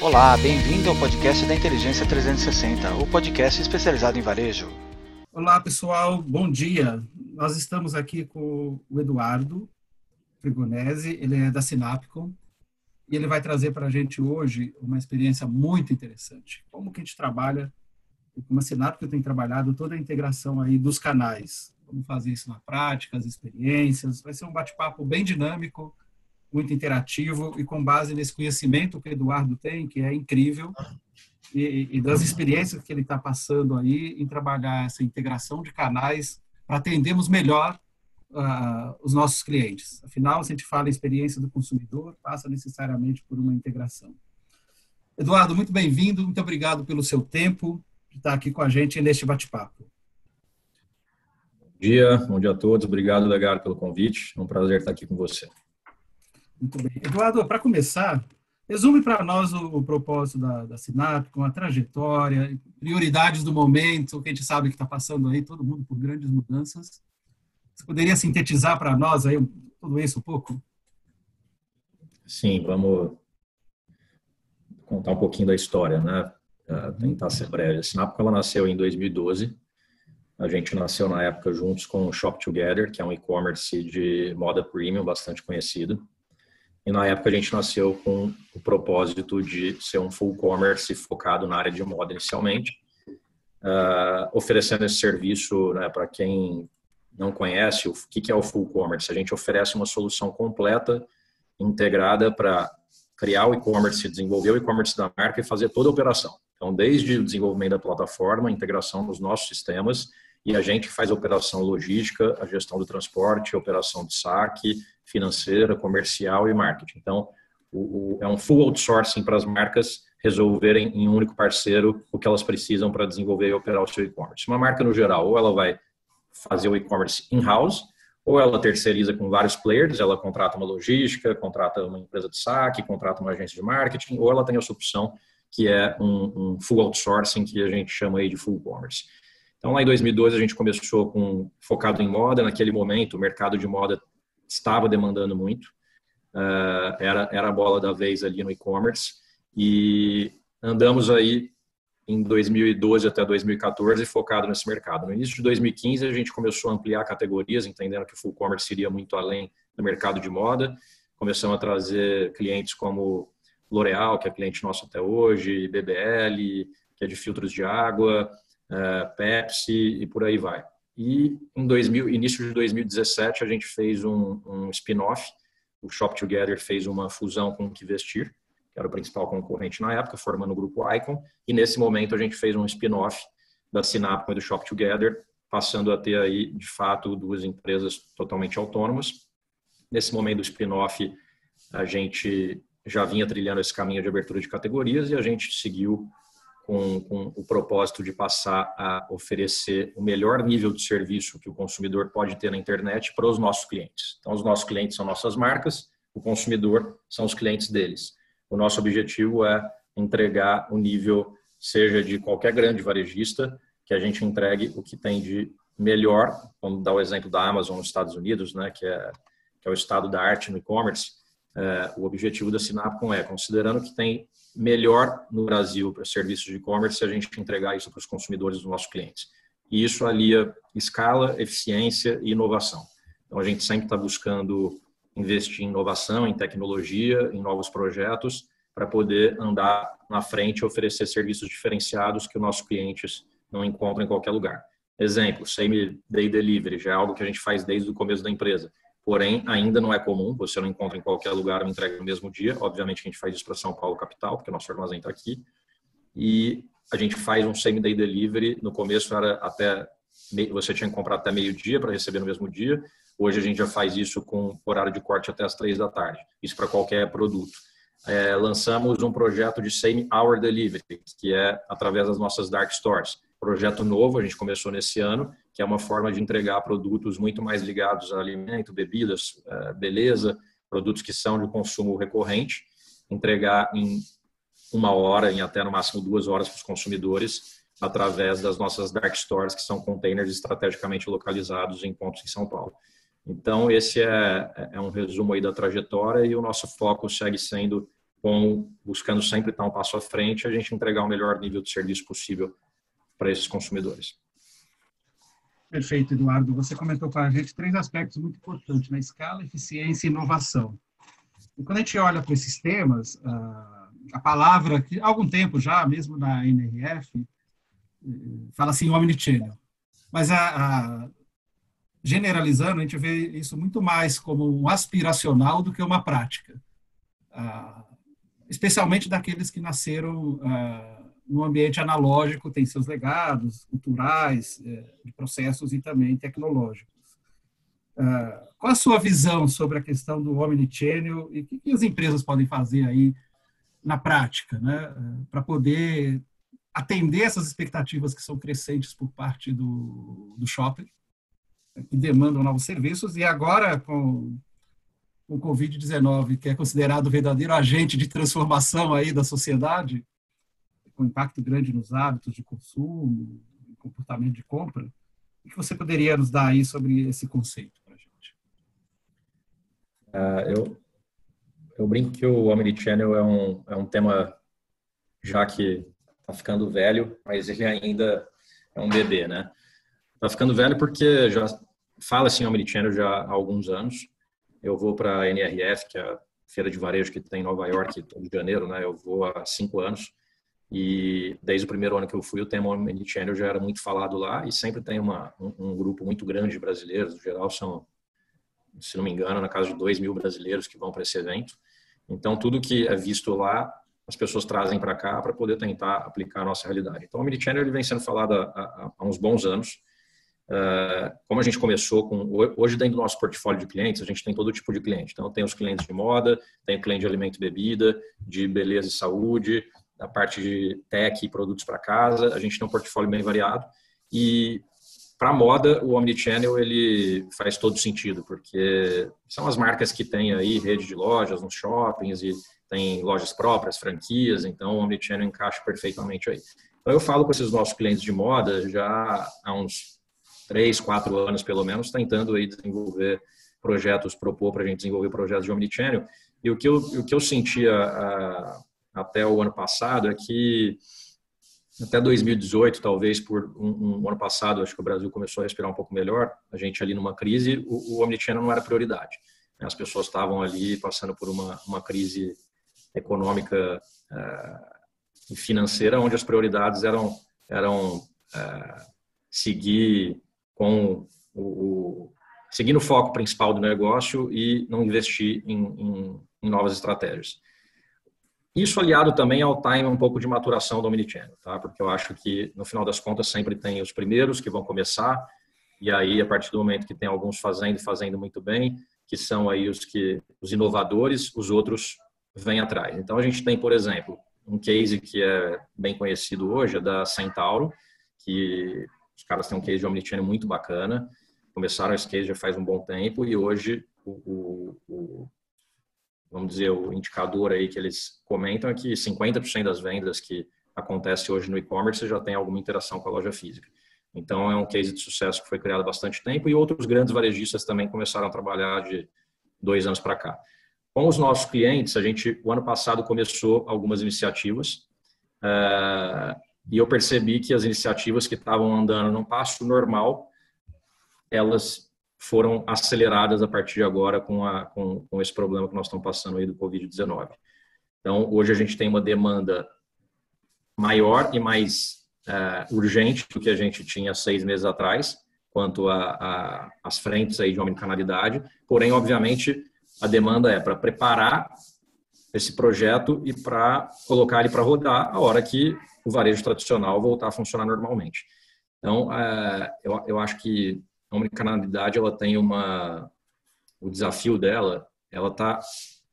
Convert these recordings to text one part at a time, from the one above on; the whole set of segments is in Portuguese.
Olá, bem-vindo ao podcast da Inteligência 360, o podcast especializado em varejo. Olá, pessoal, bom dia. Nós estamos aqui com o Eduardo Frigonese, ele é da Sinapcom, e ele vai trazer para a gente hoje uma experiência muito interessante. Como que a gente trabalha, como a Sinapcom tem trabalhado toda a integração aí dos canais. Vamos fazer isso na prática, as experiências. Vai ser um bate-papo bem dinâmico, muito interativo e com base nesse conhecimento que o Eduardo tem, que é incrível, e, e das experiências que ele está passando aí em trabalhar essa integração de canais para atendermos melhor uh, os nossos clientes. Afinal, se a gente fala em experiência do consumidor, passa necessariamente por uma integração. Eduardo, muito bem-vindo, muito obrigado pelo seu tempo de estar aqui com a gente neste bate-papo. Bom dia, bom dia a todos. Obrigado, Legar, pelo convite. É um prazer estar aqui com você. Muito bem. Eduardo, para começar, resume para nós o, o, propósito da, da Sinap, com a trajetória, prioridades do momento, que a gente sabe que está passando aí, todo mundo por grandes mudanças. Você poderia sintetizar para nós aí tudo isso um pouco? Sim, vamos contar um pouquinho da história, né? tentar ser breve. A Sinap, ela nasceu em 2012. A gente nasceu na época juntos com o Shop Together, que é um e-commerce de moda premium bastante conhecido. E na época a gente nasceu com o propósito de ser um full commerce focado na área de moda inicialmente, uh, oferecendo esse serviço né, para quem não conhece o que é o full commerce. A gente oferece uma solução completa, integrada para criar o e-commerce, desenvolver o e-commerce da marca e fazer toda a operação. Então, desde o desenvolvimento da plataforma, integração nos nossos sistemas, e a gente faz a operação logística, a gestão do transporte, a operação de saque, financeira, comercial e marketing. Então, o, o, é um full outsourcing para as marcas resolverem em um único parceiro o que elas precisam para desenvolver e operar o seu e-commerce. Uma marca, no geral, ou ela vai fazer o e-commerce in-house, ou ela terceiriza com vários players, ela contrata uma logística, contrata uma empresa de saque, contrata uma agência de marketing, ou ela tem essa opção que é um, um full outsourcing, que a gente chama aí de full commerce. Então, lá em 2012, a gente começou com focado em moda. Naquele momento, o mercado de moda estava demandando muito, uh, era, era a bola da vez ali no e-commerce, e andamos aí em 2012 até 2014 focado nesse mercado. No início de 2015 a gente começou a ampliar categorias, entendendo que o full commerce iria muito além do mercado de moda. Começamos a trazer clientes como L'Oréal, que é cliente nosso até hoje, BBL, que é de filtros de água, Pepsi e por aí vai. E em 2000, início de 2017 a gente fez um, um spin-off. O Shop Together fez uma fusão com o Que Vestir, que era o principal concorrente na época, formando o grupo Icon. E nesse momento a gente fez um spin-off da Sinapco e do Shop Together, passando a ter aí de fato duas empresas totalmente autônomas. Nesse momento do spin-off a gente já vinha trilhando esse caminho de abertura de categorias e a gente seguiu com, com, o propósito de passar a oferecer o melhor nível de serviço que o consumidor pode ter na internet para os nossos clientes. Então, os nossos clientes são nossas marcas, o consumidor são os clientes deles. O nosso objetivo é entregar o nível, seja de qualquer grande varejista, que a gente entregue o que tem de melhor. Vamos dar o exemplo da Amazon nos Estados Unidos, né, que, é, que é o estado da arte no e-commerce. É, o objetivo da Sinapcom é, considerando que tem melhor no Brasil para serviços de e-commerce se a gente entregar isso para os consumidores dos nossos clientes. E isso alia escala, eficiência e inovação. Então, a gente sempre está buscando investir em inovação, em tecnologia, em novos projetos, para poder andar na frente e oferecer serviços diferenciados que os nossos clientes não encontram em qualquer lugar. Exemplo, same day delivery, já é algo que a gente faz desde o começo da empresa porém ainda não é comum, você não encontra em qualquer lugar uma entrega no mesmo dia. Obviamente a gente faz isso para São Paulo capital, porque nosso armazém está aqui. E a gente faz um same day delivery, no começo era até você tinha que comprar até meio-dia para receber no mesmo dia. Hoje a gente já faz isso com horário de corte até as três da tarde. Isso para qualquer produto. É, lançamos um projeto de same hour delivery, que é através das nossas dark stores. Projeto novo, a gente começou nesse ano, que é uma forma de entregar produtos muito mais ligados a alimento, bebidas, eh, beleza, produtos que são de consumo recorrente, entregar em uma hora, em até no máximo duas horas para os consumidores, através das nossas dark stores, que são containers estrategicamente localizados em pontos em São Paulo. Então, esse é, é um resumo aí da trajetória e o nosso foco segue sendo com buscando sempre estar um passo à frente, a gente entregar o melhor nível de serviço possível para esses consumidores. Perfeito, Eduardo. Você comentou com a gente três aspectos muito importantes, na né? escala, eficiência e inovação. E quando a gente olha para esses temas, a palavra que há algum tempo já, mesmo na NRF, fala assim omnichannel. Mas a, a, generalizando, a gente vê isso muito mais como um aspiracional do que uma prática. especialmente daqueles que nasceram no ambiente analógico, tem seus legados culturais, é, de processos e também tecnológicos. qual a sua visão sobre a questão do omnichannel e o que, as empresas podem fazer aí na prática, né, para poder atender essas expectativas que são crescentes por parte do, do shopping, que demandam novos serviços, e agora com o Covid-19, que é considerado o verdadeiro agente de transformação aí da sociedade, com impacto grande nos hábitos de consumo, comportamento de compra, o que você poderia nos dar aí sobre esse conceito para a gente? Uh, eu, eu brinco que o Omnichannel é um, é um tema já que está ficando velho, mas ele ainda é um bebê, né? Está ficando velho porque já fala-se em Omnichannel já há alguns anos. Eu vou para a NRF, que é a feira de varejo que tem em Nova York, todo janeiro, né? Eu vou há cinco anos. E desde o primeiro ano que eu fui, o tema Omnichannel já era muito falado lá e sempre tem uma, um, um grupo muito grande de brasileiros, no geral são se não me engano, na casa de 2 mil brasileiros que vão para esse evento. Então, tudo que é visto lá, as pessoas trazem para cá para poder tentar aplicar a nossa realidade. Então, o Omnichannel ele vem sendo falado há, há uns bons anos. Uh, como a gente começou com hoje dentro do nosso portfólio de clientes a gente tem todo tipo de cliente então tem os clientes de moda tem cliente de alimento e bebida de beleza e saúde da parte de tech e produtos para casa a gente tem um portfólio bem variado e para moda, o omnichannel ele faz todo sentido, porque são as marcas que têm aí rede de lojas nos shoppings e tem lojas próprias, franquias, então o omnichannel encaixa perfeitamente aí. Então eu falo com esses nossos clientes de moda já há uns três, quatro anos pelo menos, tentando aí desenvolver projetos, propor para a gente desenvolver projetos de omnichannel. E o que eu, o que eu sentia a, até o ano passado é que até 2018, talvez por um, um, ano passado, acho que o Brasil começou a respirar um pouco melhor, a gente ali numa crise, o, o Omnichannel não era prioridade. Né? As pessoas estavam ali passando por uma, uma crise econômica uh, e financeira, onde as prioridades eram, eram uh, seguir com o, o no foco principal do negócio e não investir em, em, em novas estratégias. Isso aliado também ao time um pouco de maturação do Omnichannel, tá? Porque eu acho que, no final das contas, sempre tem os primeiros que vão começar, e aí, a partir do momento que tem alguns fazendo e fazendo muito bem, que são aí os que os inovadores, os outros vêm atrás. Então, a gente tem, por exemplo, um case que é bem conhecido hoje, é da Centauro, que os caras têm um case de Omnichannel muito bacana, começaram esse case já faz um bom tempo, e hoje o, o, o vamos dizer, o indicador aí que eles comentam é que 50% das vendas que acontece hoje no e-commerce já tem alguma interação com a loja física. Então, é um case de sucesso que foi criado há bastante tempo e outros grandes varejistas também começaram a trabalhar de dois anos para cá. Com os nossos clientes, a gente, o ano passado, começou algumas iniciativas uh, e eu percebi que as iniciativas que estavam andando num passo normal, elas foram aceleradas a partir de agora com, a, com, com esse problema que nós estamos passando aí do Covid-19. Então, hoje a gente tem uma demanda maior e mais uh, urgente do que a gente tinha seis meses atrás, quanto às frentes aí de omnicanalidade. Porém, obviamente, a demanda é para preparar esse projeto e para colocar ele para rodar a hora que o varejo tradicional voltar a funcionar normalmente. Então, uh, eu, eu acho que a omnicanalidade ela tem uma o desafio dela, ela tá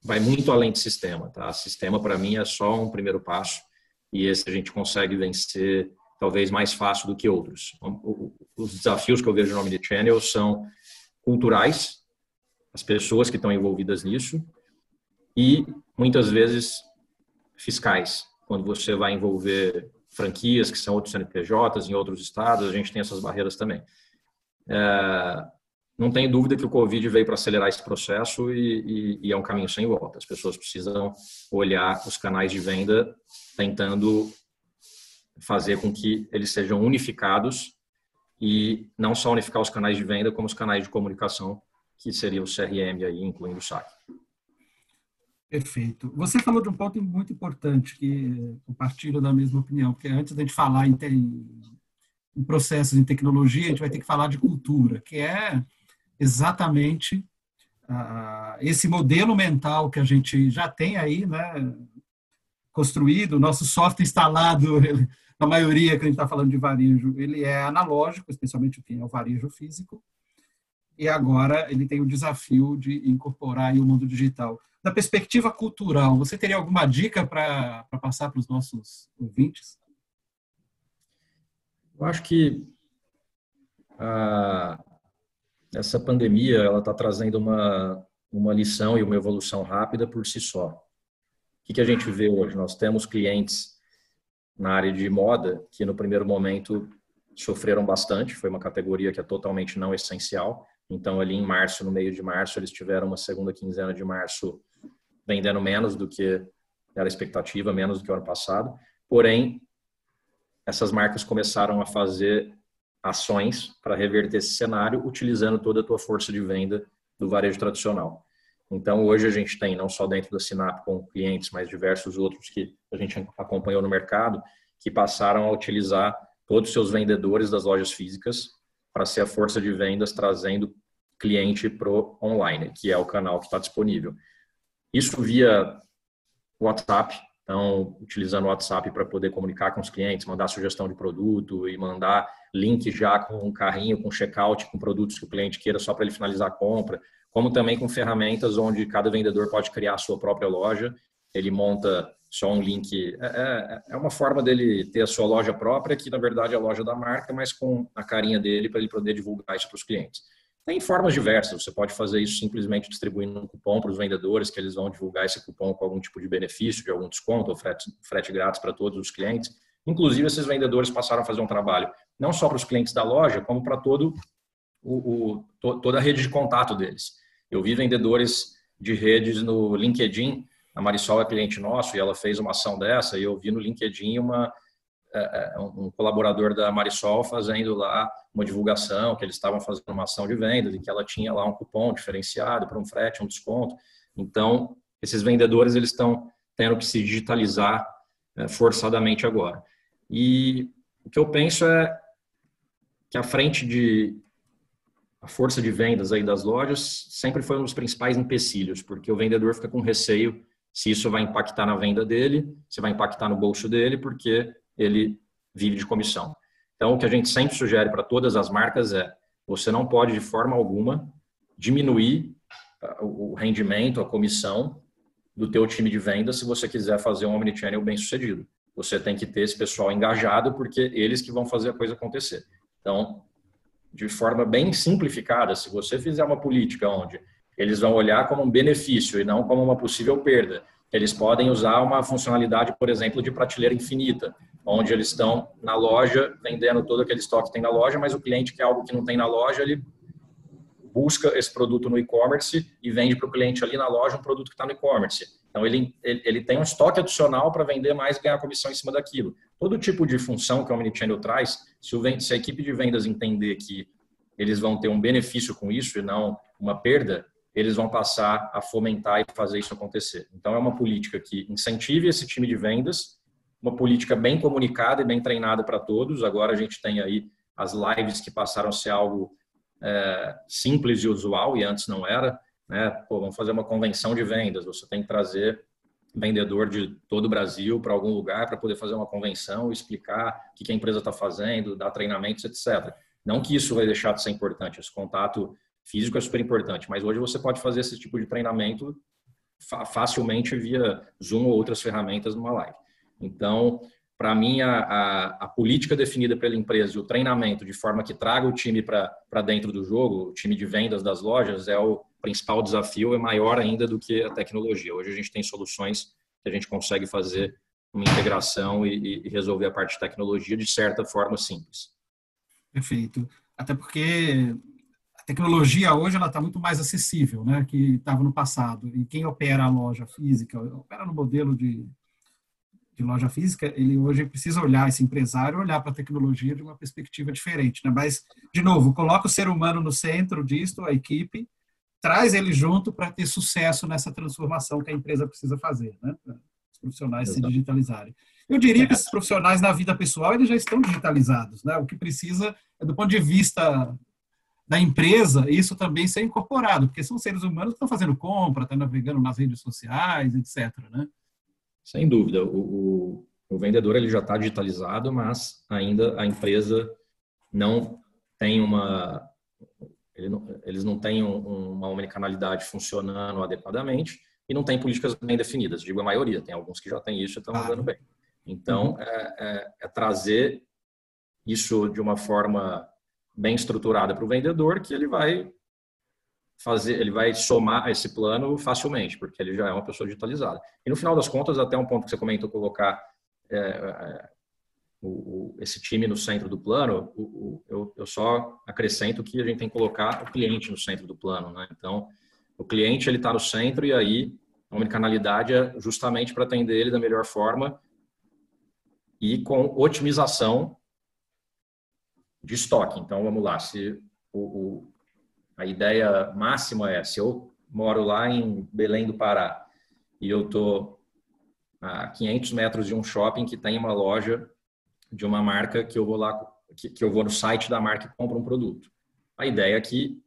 vai muito além de sistema, tá? Sistema para mim é só um primeiro passo e esse a gente consegue vencer talvez mais fácil do que outros. Os desafios que eu vejo no Omnichannel são culturais, as pessoas que estão envolvidas nisso e muitas vezes fiscais. Quando você vai envolver franquias que são outros CNPJs em outros estados, a gente tem essas barreiras também. É, não tem dúvida que o Covid veio para acelerar esse processo e, e, e, é um caminho sem volta. As pessoas precisam olhar os canais de venda tentando fazer com que eles sejam unificados e não só unificar os canais de venda, como os canais de comunicação, que seria o CRM aí, incluindo o SAC. Perfeito. Você falou de um ponto muito importante, que compartilho da mesma opinião, porque antes da gente falar em, em processos em tecnologia, a gente vai ter que falar de cultura, que é exatamente uh, esse modelo mental que a gente já tem aí, né, construído, nosso software instalado, a maioria que a gente está falando de varejo, ele é analógico, especialmente o que é o varejo físico, e agora ele tem o desafio de incorporar o mundo digital. Da perspectiva cultural, você teria alguma dica para passar para os nossos ouvintes? Eu acho que a, essa pandemia ela está trazendo uma, uma lição e uma evolução rápida por si só. O que, que a gente vê hoje? Nós temos clientes na área de moda que no primeiro momento sofreram bastante, foi uma categoria que é totalmente não essencial. Então ali em março, no meio de março, eles tiveram uma segunda quinzena de março vendendo menos do que era a expectativa, menos do que o ano passado. Porém, essas marcas começaram a fazer ações para reverter esse cenário, utilizando toda a tua força de venda do varejo tradicional. Então, hoje a gente tem, não só dentro da Sinap com clientes, mas diversos outros que a gente acompanhou no mercado, que passaram a utilizar todos os seus vendedores das lojas físicas para ser a força de vendas trazendo cliente pro online, que é o canal que está disponível. Isso via WhatsApp, então, utilizando o WhatsApp para poder comunicar com os clientes, mandar sugestão de produto e mandar link já com um carrinho, com checkout, com produtos que o cliente queira só para ele finalizar a compra, como também com ferramentas onde cada vendedor pode criar a sua própria loja. Ele monta só um link. É, é, é uma forma dele ter a sua loja própria, que na verdade é a loja da marca, mas com a carinha dele para ele poder divulgar isso para os clientes. Tem formas diversas, você pode fazer isso simplesmente distribuindo um cupom para os vendedores, que eles vão divulgar esse cupom com algum tipo de benefício, de algum desconto, ou frete, frete grátis para todos os clientes. Inclusive, esses vendedores passaram a fazer um trabalho não só para os clientes da loja, como para todo o, o, toda a rede de contato deles. Eu vi vendedores de redes no LinkedIn, a Marisol é cliente nosso e ela fez uma ação dessa, e eu vi no LinkedIn uma, um colaborador da Marisol fazendo lá uma divulgação, que eles estavam fazendo uma ação de venda, e que ela tinha lá um cupom diferenciado para um frete, um desconto. Então, esses vendedores eles estão tendo que se digitalizar é, forçadamente agora. E o que eu penso é que a frente de a força de vendas aí das lojas sempre foi um dos principais empecilhos, porque o vendedor fica com receio se isso vai impactar na venda dele, se vai impactar no bolso dele, porque ele vive de comissão. Então, o que a gente sempre sugere para todas as marcas é: você não pode de forma alguma diminuir ah, o rendimento, a comissão do teu time de venda se você quiser fazer um omnichannel bem sucedido. Você tem que ter esse pessoal engajado porque eles que vão fazer a coisa acontecer. Então, de forma bem simplificada, se você fizer uma política onde eles vão olhar como um benefício e não como uma possível perda, eles podem usar uma funcionalidade, por exemplo, de prateleira infinita, onde eles estão na loja vendendo todo aquele estoque que tem na loja, mas o cliente quer algo que não tem na loja, ele busca esse produto no e-commerce e vende para o cliente ali na loja um produto que está no e-commerce. Então, ele, ele, ele, tem um estoque adicional para vender mais e ganhar comissão em cima daquilo. Todo tipo de função que o Omnichannel traz, se, o, se a equipe de vendas entender que eles vão ter um benefício com isso e não uma perda, eles vão passar a fomentar e fazer isso acontecer. Então, é uma política que incentive esse time de vendas, uma política bem comunicada e bem treinada para todos. Agora a gente tem aí as lives que passaram a ser algo é, simples e usual, e antes não era. Né? Pô, vamos fazer uma convenção de vendas, você tem que trazer vendedor de todo o Brasil para algum lugar para poder fazer uma convenção, explicar o que a empresa está fazendo, dar treinamentos, etc. Não que isso vai deixar de ser importante, esse contato físico é super importante, mas hoje você pode fazer esse tipo de treinamento facilmente via Zoom ou outras ferramentas numa live. Então, para mim, a, a, a, política definida pela empresa e o treinamento de forma que traga o time para dentro do jogo, o time de vendas das lojas, é o principal desafio, é maior ainda do que a tecnologia. Hoje a gente tem soluções que a gente consegue fazer uma integração e, e resolver a parte de tecnologia de certa forma simples. Perfeito. Até porque tecnologia hoje ela está muito mais acessível, né, que estava no passado. E quem opera a loja física, opera no modelo de, de loja física, ele hoje precisa olhar esse empresário, olhar para a tecnologia de uma perspectiva diferente, né? Mas de novo, coloca o ser humano no centro disto, a equipe, traz ele junto para ter sucesso nessa transformação que a empresa precisa fazer, né? Os profissionais Exato. se digitalizarem. Eu diria que esses profissionais na vida pessoal eles já estão digitalizados, né? O que precisa é do ponto de vista da empresa, isso também ser incorporado, porque são seres humanos que estão fazendo compra, estão navegando nas redes sociais, etc. Né? Sem dúvida. O, o, o vendedor ele já está digitalizado, mas ainda a empresa não tem uma. Ele não, eles não têm um, uma omnicanalidade funcionando adequadamente e não tem políticas bem definidas. Digo a maioria, tem alguns que já têm isso e estão andando bem. Então, uhum. é, é, é trazer isso de uma forma bem estruturada para o vendedor que ele vai fazer, ele vai somar esse plano facilmente, porque ele já é uma pessoa digitalizada. E no final das contas, até um ponto que você comentou colocar é, é, o, o, esse time no centro do plano, o, eu, eu, só acrescento que a gente tem que colocar o cliente no centro do plano, né? Então, o cliente ele está no centro e aí a omnicanalidade é justamente para atender ele da melhor forma e com otimização de estoque. Então, vamos lá, se o, a ideia máxima é, se eu moro lá em Belém do Pará e eu estou a 500 metros de um shopping que tem uma loja de uma marca que eu vou lá, que, que eu vou no site da marca e compro um produto. A ideia é que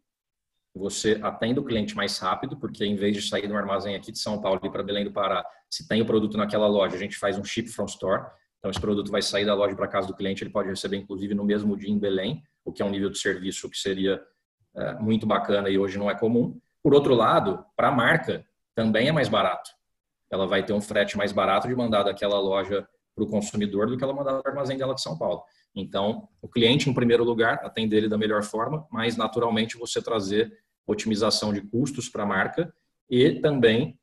você atenda o cliente mais rápido, porque em vez de sair do armazém aqui de São Paulo e para Belém do Pará, se tem o produto naquela loja, a gente faz um ship from store. Então, esse produto vai sair da loja para casa do cliente, ele pode receber, inclusive, no mesmo dia em Belém, o que é um nível de serviço que seria é, muito bacana e hoje não é comum. Por outro lado, para a marca, também é mais barato. Ela vai ter um frete mais barato de mandar daquela loja para o consumidor do que ela mandar do armazém dela de São Paulo. Então, o cliente, em primeiro lugar, atender ele da melhor forma, mas, naturalmente, você trazer otimização de custos para a marca e também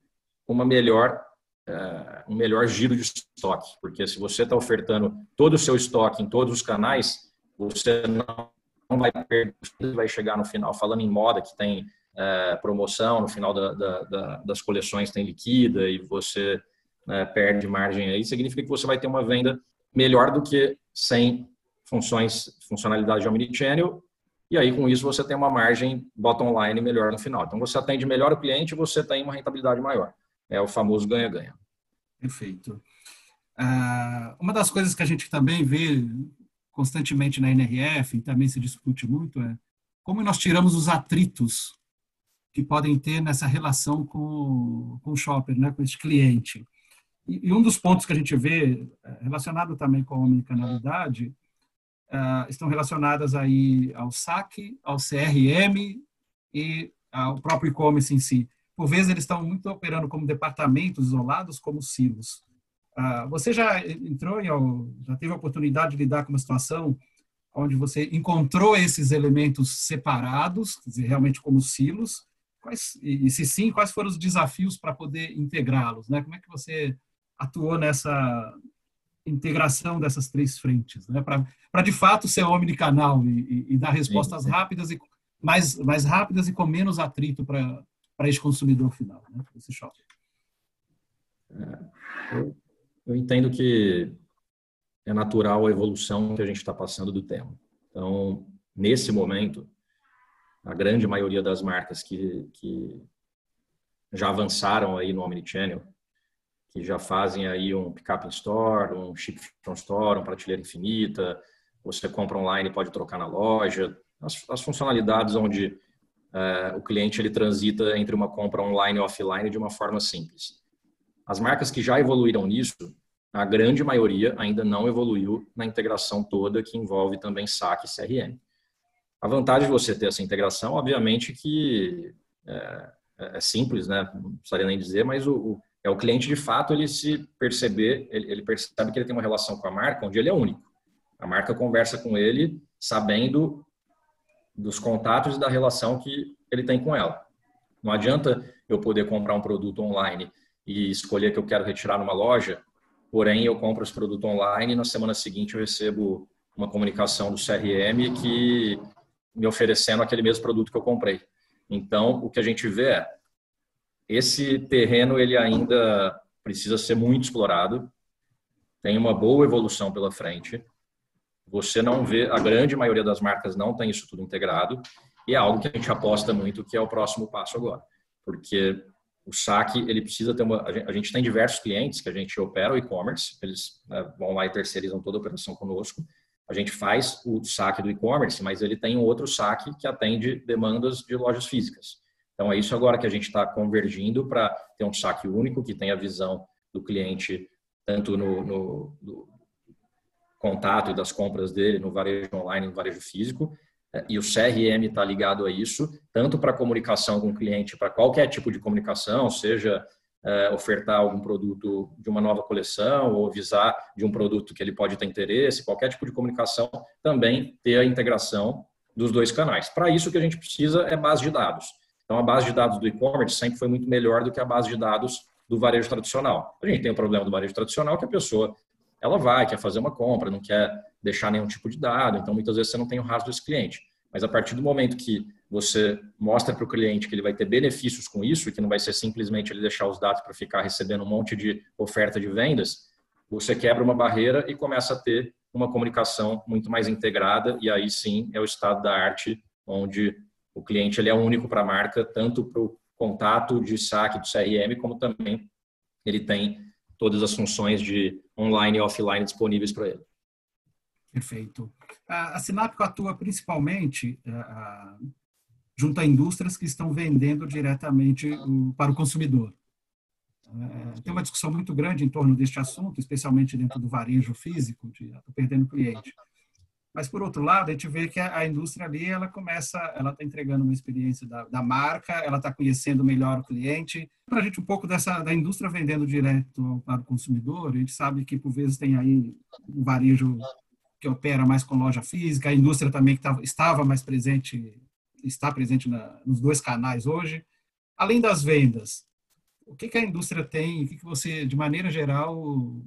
uma melhor é, um melhor giro de estoque, porque se você está ofertando todo o seu estoque em todos os canais, você não vai perder, vai chegar no final, falando em moda, que tem é, promoção, no final da, da, da, das coleções tem liquida e você né, perde margem aí, significa que você vai ter uma venda melhor do que sem funções, funcionalidade de omnichannel, e aí com isso você tem uma margem bottom line melhor no final. Então você atende melhor o cliente você tem uma rentabilidade maior. É o famoso ganha-ganha. Perfeito. Ah, uma das coisas que a gente também vê constantemente na NRF, e também se discute muito, é como nós tiramos os atritos que podem ter nessa relação com, com o shopper, né, com esse cliente. E, e um dos pontos que a gente vê, é, relacionado também com a omnicanalidade, uh, estão relacionadas aí ao SAC, ao CRM e ao próprio e-commerce em si por vezes eles estão muito operando como departamentos isolados, como silos. Ah, você já entrou em, já teve a oportunidade de lidar com uma situação onde você encontrou esses elementos separados, quer dizer, realmente como silos? Quais, e se sim, quais foram os desafios para poder integrá-los? Né? Como é que você atuou nessa integração dessas três frentes, né? para de fato ser omnicanal e, e, e dar respostas sim, sim. rápidas e mais, mais rápidas e com menos atrito para para esse consumidor final, né, esse shopping. É, eu, eu entendo que é natural a evolução que a gente está passando do tema. Então, nesse momento, a grande maioria das marcas que, que já avançaram aí no Omnichannel, que já fazem aí um pick-up in store, um ship from store, um prateleira infinita, você compra online pode trocar na loja, as, as funcionalidades onde uh, o cliente ele transita entre uma compra online e offline de uma forma simples. As marcas que já evoluíram nisso, a grande maioria ainda não evoluiu na integração toda que envolve também SAC e CRM. A vantagem de você ter essa integração, obviamente, que é, é simples, né? Não precisaria nem dizer, mas o, o, é o cliente de fato ele se perceber, ele, ele percebe que ele tem uma relação com a marca onde ele é único. A marca conversa com ele sabendo dos contatos e da relação que ele tem com ela. Não adianta eu poder comprar um produto online e escolher que eu quero retirar numa loja, porém eu compro esse produto online e na semana seguinte eu recebo uma comunicação do CRM que me oferecendo aquele mesmo produto que eu comprei. Então, o que a gente vê é esse terreno ele ainda precisa ser muito explorado, tem uma boa evolução pela frente. Você não vê, a grande maioria das marcas não tem isso tudo integrado, e é algo que a gente aposta muito que é o próximo passo agora, porque o saque ele precisa ter uma. A gente tem diversos clientes que a gente opera o e-commerce, eles né, vão lá e terceirizam toda a operação conosco. A gente faz o saque do e-commerce, mas ele tem um outro saque que atende demandas de lojas físicas. Então é isso agora que a gente está convergindo para ter um saque único que tenha a visão do cliente tanto no, no, no contato e das compras dele no varejo online, no varejo físico, e o CRM está ligado a isso, tanto para comunicação com o cliente, para qualquer tipo de comunicação, seja é, ofertar algum produto de uma nova coleção ou avisar de um produto que ele pode ter interesse, qualquer tipo de comunicação, também ter a integração dos dois canais. Para isso, o que a gente precisa é base de dados. Então, a base de dados do e-commerce sempre foi muito melhor do que a base de dados do varejo tradicional. A gente tem o problema do varejo tradicional que a pessoa ela vai, quer fazer uma compra, não quer deixar nenhum tipo de dado, então muitas vezes você não tem o rastro desse cliente. Mas a partir do momento que você mostra para o cliente que ele vai ter benefícios com isso que não vai ser simplesmente ele deixar os dados para ficar recebendo um monte de oferta de vendas, você quebra uma barreira e começa a ter uma comunicação muito mais integrada e aí sim é o estado da arte onde o cliente ele é único para a marca, tanto para o contato de saque do CRM, como também ele tem todas as funções de online e offline disponíveis para ele. Perfeito. A, a Sinapco atua principalmente uh, junto a indústrias que estão vendendo diretamente para o consumidor. Uh, tem uma discussão muito grande em torno deste assunto, especialmente dentro do varejo físico, de estou perdendo cliente. Mas, por outro lado, a gente vê que a, a indústria ali, ela começa, ela está entregando uma experiência da, da marca, ela está conhecendo melhor o cliente. Para a gente, um pouco dessa da indústria vendendo direto para o consumidor, a gente sabe que, por vezes, tem aí o varejo que opera mais com loja física, a indústria também que tava, estava mais presente, está presente na, nos dois canais hoje. Além das vendas, o que, que a indústria tem, o que, que você, de maneira geral,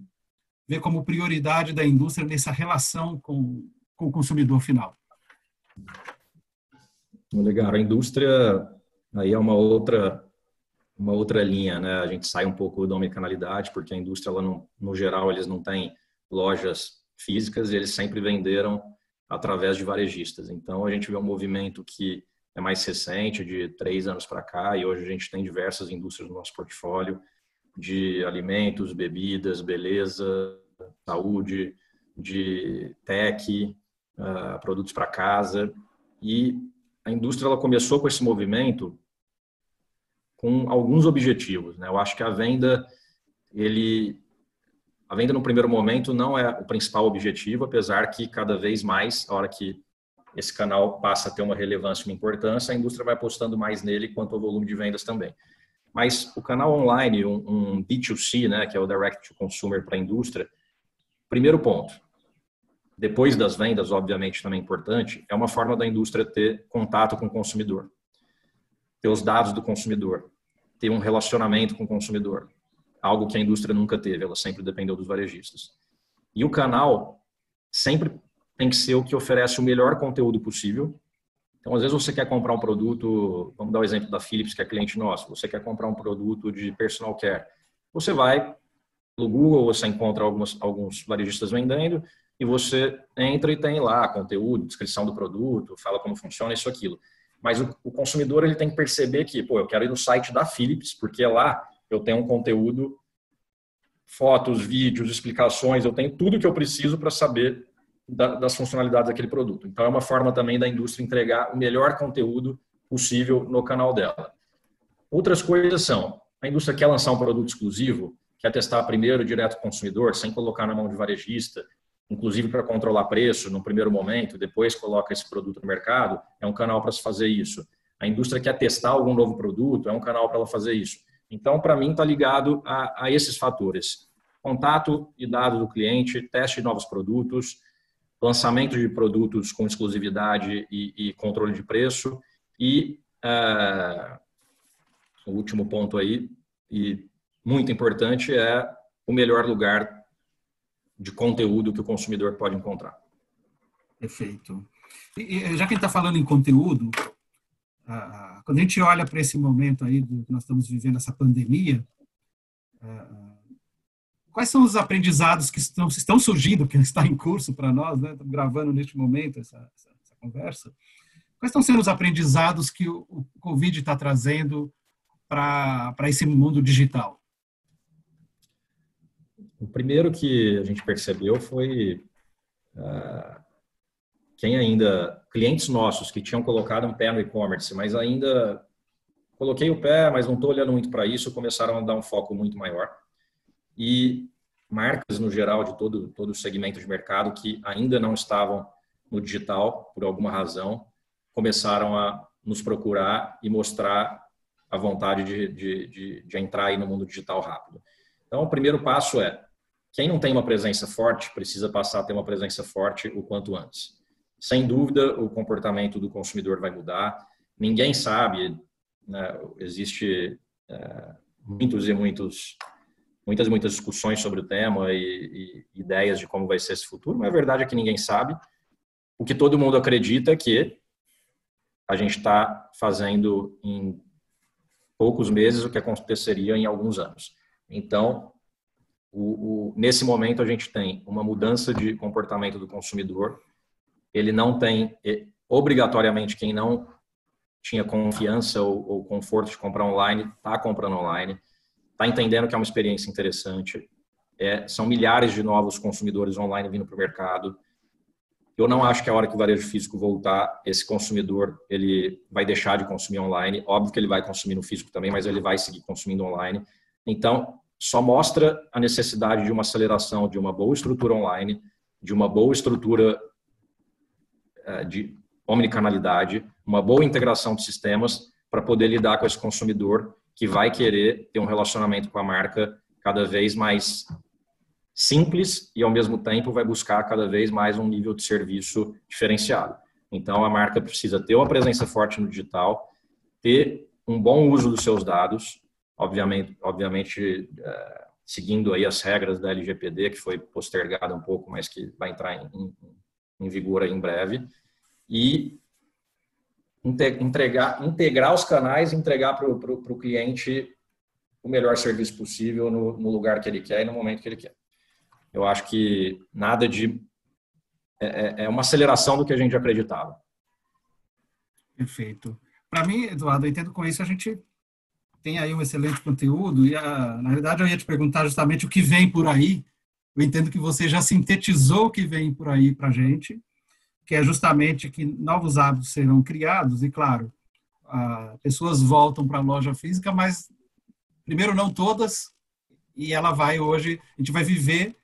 vê como prioridade da indústria nessa relação com, com o consumidor final? Legal, a indústria aí é uma outra uma outra linha, né? A gente sai um pouco da omnicanalidade, porque a indústria, ela não, no geral, eles não têm lojas físicas e eles sempre venderam através de varejistas. Então a gente vê um movimento que é mais recente, de três anos para cá, e hoje a gente tem diversas indústrias no nosso portfólio de alimentos, bebidas, beleza, saúde, de tech, uh, produtos para casa. E a indústria ela começou com esse movimento com alguns objetivos. Né? Eu acho que a venda ele a venda no primeiro momento não é o principal objetivo, apesar que cada vez mais, a hora que esse canal passa a ter uma relevância, uma importância, a indústria vai apostando mais nele quanto ao volume de vendas também. Mas o canal online, um, um B2C, né, que é o Direct to Consumer para a indústria, primeiro ponto, depois das vendas, obviamente também é importante, é uma forma da indústria ter contato com o consumidor, ter os dados do consumidor, ter um relacionamento com o consumidor, algo que a indústria nunca teve, ela sempre dependeu dos varejistas. E o canal sempre tem que ser o que oferece o melhor conteúdo possível. Então, às vezes você quer comprar um produto, vamos dar o exemplo da Philips, que é cliente nosso, você quer comprar um produto de personal care. Você vai no Google, você encontra alguns, alguns varejistas vendendo e você entra e tem lá conteúdo, descrição do produto, fala como funciona isso, aquilo. Mas o, o consumidor ele tem que perceber que, pô, eu quero ir no site da Philips, porque lá eu tenho um conteúdo, fotos, vídeos, explicações, eu tenho tudo que eu preciso para saber da, das funcionalidades daquele produto. Então, é uma forma também da indústria entregar o melhor conteúdo possível no canal dela. Outras coisas são, a indústria quer lançar um produto exclusivo, quer testar primeiro direto ao consumidor, sem colocar na mão de varejista, inclusive para controlar preço no primeiro momento, depois coloca esse produto no mercado, é um canal para se fazer isso. A indústria quer testar algum novo produto, é um canal para ela fazer isso. Então, para mim, está ligado a, a, esses fatores: contato e dado do cliente, teste de novos produtos, lançamento de produtos com exclusividade e, e controle de preço e uh, o último ponto aí e muito importante é o melhor lugar de conteúdo que o consumidor pode encontrar. Perfeito. E, já que a gente está falando em conteúdo, quando a gente olha para esse momento aí do que nós estamos vivendo, essa pandemia, quais são os aprendizados que estão, estão surgindo, que está em curso para nós, né? Estamos gravando neste momento essa, essa, essa, conversa. Quais estão sendo os aprendizados que o, o Covid está trazendo para esse mundo digital? O primeiro que a gente percebeu foi uh, quem ainda, clientes nossos que tinham colocado um pé no e-commerce, mas ainda coloquei o pé, mas não estou olhando muito para isso, começaram a dar um foco muito maior e marcas no geral de todo todo o segmento de mercado que ainda não estavam no digital por alguma razão começaram a nos procurar e mostrar a vontade de, de, de, de entrar aí no mundo digital rápido. Então, o primeiro passo é quem não tem uma presença forte precisa passar a ter uma presença forte o quanto antes. Sem dúvida, o comportamento do consumidor vai mudar. Ninguém sabe, né, existe é, muitos e muitos muitas muitas discussões sobre o tema e, e, ideias de como vai ser esse futuro, mas a verdade é que ninguém sabe. O que todo mundo acredita é que a gente está fazendo em poucos meses o que aconteceria em alguns anos. Então, o, o, nesse momento a gente tem uma mudança de comportamento do consumidor. Ele não tem obrigatoriamente quem não tinha confiança ou, ou conforto de comprar online está comprando online está entendendo que é uma experiência interessante. É, são milhares de novos consumidores online vindo para o mercado. Eu não acho que a hora que o varejo físico voltar, esse consumidor ele vai deixar de consumir online. Óbvio que ele vai consumir no físico também, mas ele vai seguir consumindo online. Então, só mostra a necessidade de uma aceleração de uma boa estrutura online, de uma boa estrutura é, de omnicanalidade, uma boa integração de sistemas para poder lidar com esse consumidor que vai querer ter um relacionamento com a marca cada vez mais simples e ao mesmo tempo vai buscar cada vez mais um nível de serviço diferenciado. Então a marca precisa ter uma presença forte no digital, ter um bom uso dos seus dados, obviamente, obviamente é, seguindo aí as regras da LGPD que foi postergada um pouco, mas que vai entrar em, em, em vigor aí em breve e entregar, integrar os canais, entregar para o cliente o melhor serviço possível no, no, lugar que ele quer e no momento que ele quer. Eu acho que nada de. É, é, é uma aceleração do que a gente acreditava. Perfeito. Para mim, Eduardo, eu entendo com isso a gente tem aí um excelente conteúdo e, a, na verdade, eu ia te perguntar justamente o que vem por aí. Eu entendo que você já sintetizou o que vem por aí para a gente que é justamente que novos hábitos serão criados, e claro, pessoas voltam para a loja física, mas primeiro não todas, e ela vai hoje, a gente vai viver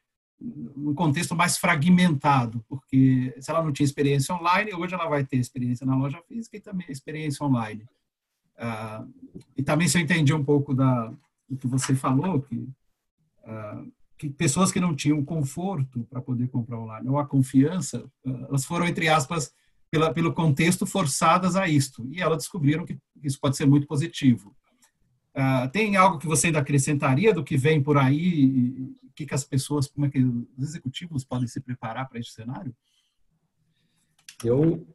um contexto mais fragmentado, porque se ela não tinha experiência online, hoje ela vai ter experiência na loja física e também experiência online. Ah, e também se eu entendi um pouco da, do que você falou, que ah, que pessoas que não tinham conforto para poder comprar online ou a confiança, elas foram entre aspas pela, pelo contexto forçadas a isto e elas descobriram que isso pode ser muito positivo. Uh, tem algo que você ainda acrescentaria do que vem por aí? O que, que as pessoas, como é que os executivos podem se preparar para esse cenário? Eu,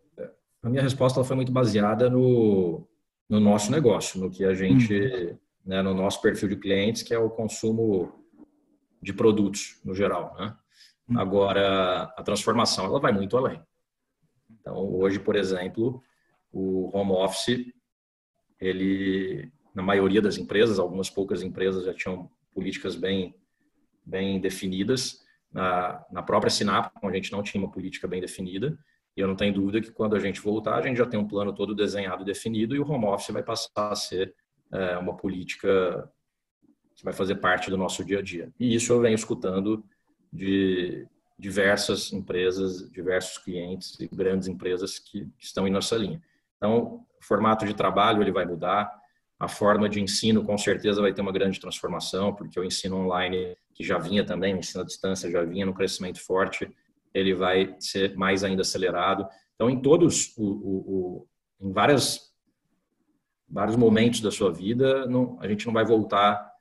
a minha resposta foi muito baseada no, no nosso negócio, no que a gente, hum. né, no nosso perfil de clientes, que é o consumo de produtos no geral, né? Hum. Agora, a transformação ela vai muito além. Então, hoje, por exemplo, o home office, ele, na maioria das empresas, algumas poucas empresas já tinham políticas bem, bem definidas. Na, na própria Sinap, a gente não tinha uma política bem definida. E eu não tenho dúvida que quando a gente voltar, a gente já tem um plano todo desenhado e definido e o home office vai passar a ser é, uma política que vai fazer parte do nosso dia a dia. E isso eu venho escutando de diversas empresas, diversos clientes e grandes empresas que, estão em nossa linha. Então, o formato de trabalho ele vai mudar, a forma de ensino com certeza vai ter uma grande transformação, porque o ensino online, que já vinha também, o ensino à distância já vinha no crescimento forte, ele vai ser mais ainda acelerado. Então, em todos, o, o, o em várias, vários momentos da sua vida, não, a gente não vai voltar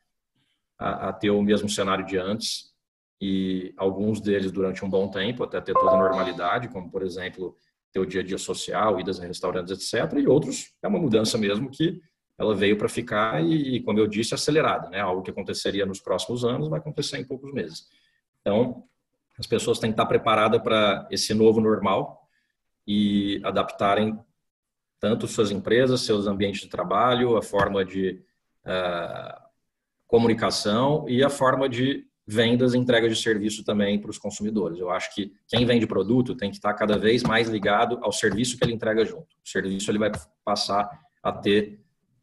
a, a, ter o mesmo cenário de antes e alguns deles durante um bom tempo, até ter toda a normalidade, como por exemplo ter o dia a dia social, idas a restaurantes, etc. E outros é uma mudança mesmo que ela veio para ficar e, como eu disse, acelerada, né? Algo que aconteceria nos próximos anos vai acontecer em poucos meses. Então, as pessoas têm que estar preparadas para esse novo normal e adaptarem tanto suas empresas, seus ambientes de trabalho, a forma de uh, comunicação e a forma de vendas e entrega de serviço também para os consumidores. Eu acho que quem vende produto tem que estar cada vez mais ligado ao serviço que ele entrega junto. O serviço ele vai passar a ter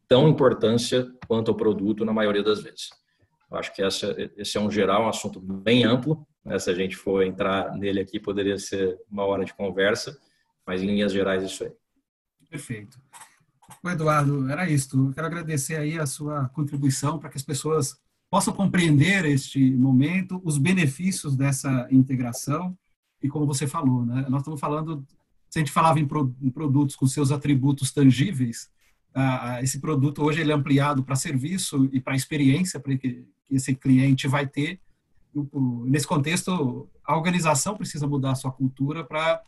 tão importância quanto o produto na maioria das vezes. Eu acho que essa, esse é um geral, um assunto bem amplo. Né? Se a gente for entrar nele aqui, poderia ser uma hora de conversa, mas em linhas gerais isso aí. Perfeito. O Eduardo, era isso. Eu quero agradecer aí a sua contribuição para que as pessoas possam compreender este momento, os benefícios dessa integração e como você falou, né? Nós estamos falando, se a gente falava em, pro, em produtos com seus atributos tangíveis, ah, esse produto hoje ele é ampliado para serviço e para experiência para que, que esse cliente vai ter. Nesse contexto, a organização precisa mudar a sua cultura para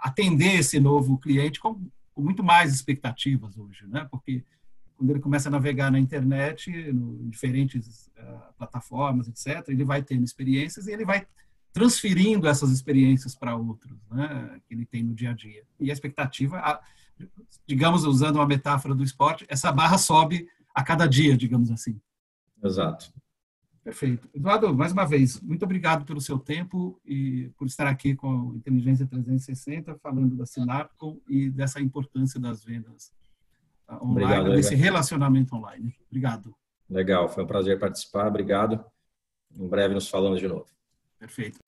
atender esse novo cliente com, com muito mais expectativas hoje, né? Porque quando ele começa a navegar na internet, em diferentes uh, plataformas, etc., ele vai tendo experiências e ele vai transferindo essas experiências para outros, né, que ele tem no dia a dia. E a expectativa, a, digamos, usando uma metáfora do esporte, essa barra sobe a cada dia, digamos assim. Exato. Perfeito. Eduardo, mais uma vez, muito obrigado pelo seu tempo e por estar aqui com a Inteligência 360, falando da Sinapcom e dessa importância das vendas online, obrigado, desse legal. relacionamento online. Obrigado. Legal, foi um prazer participar, obrigado. Em breve nos falamos de novo. Perfeito.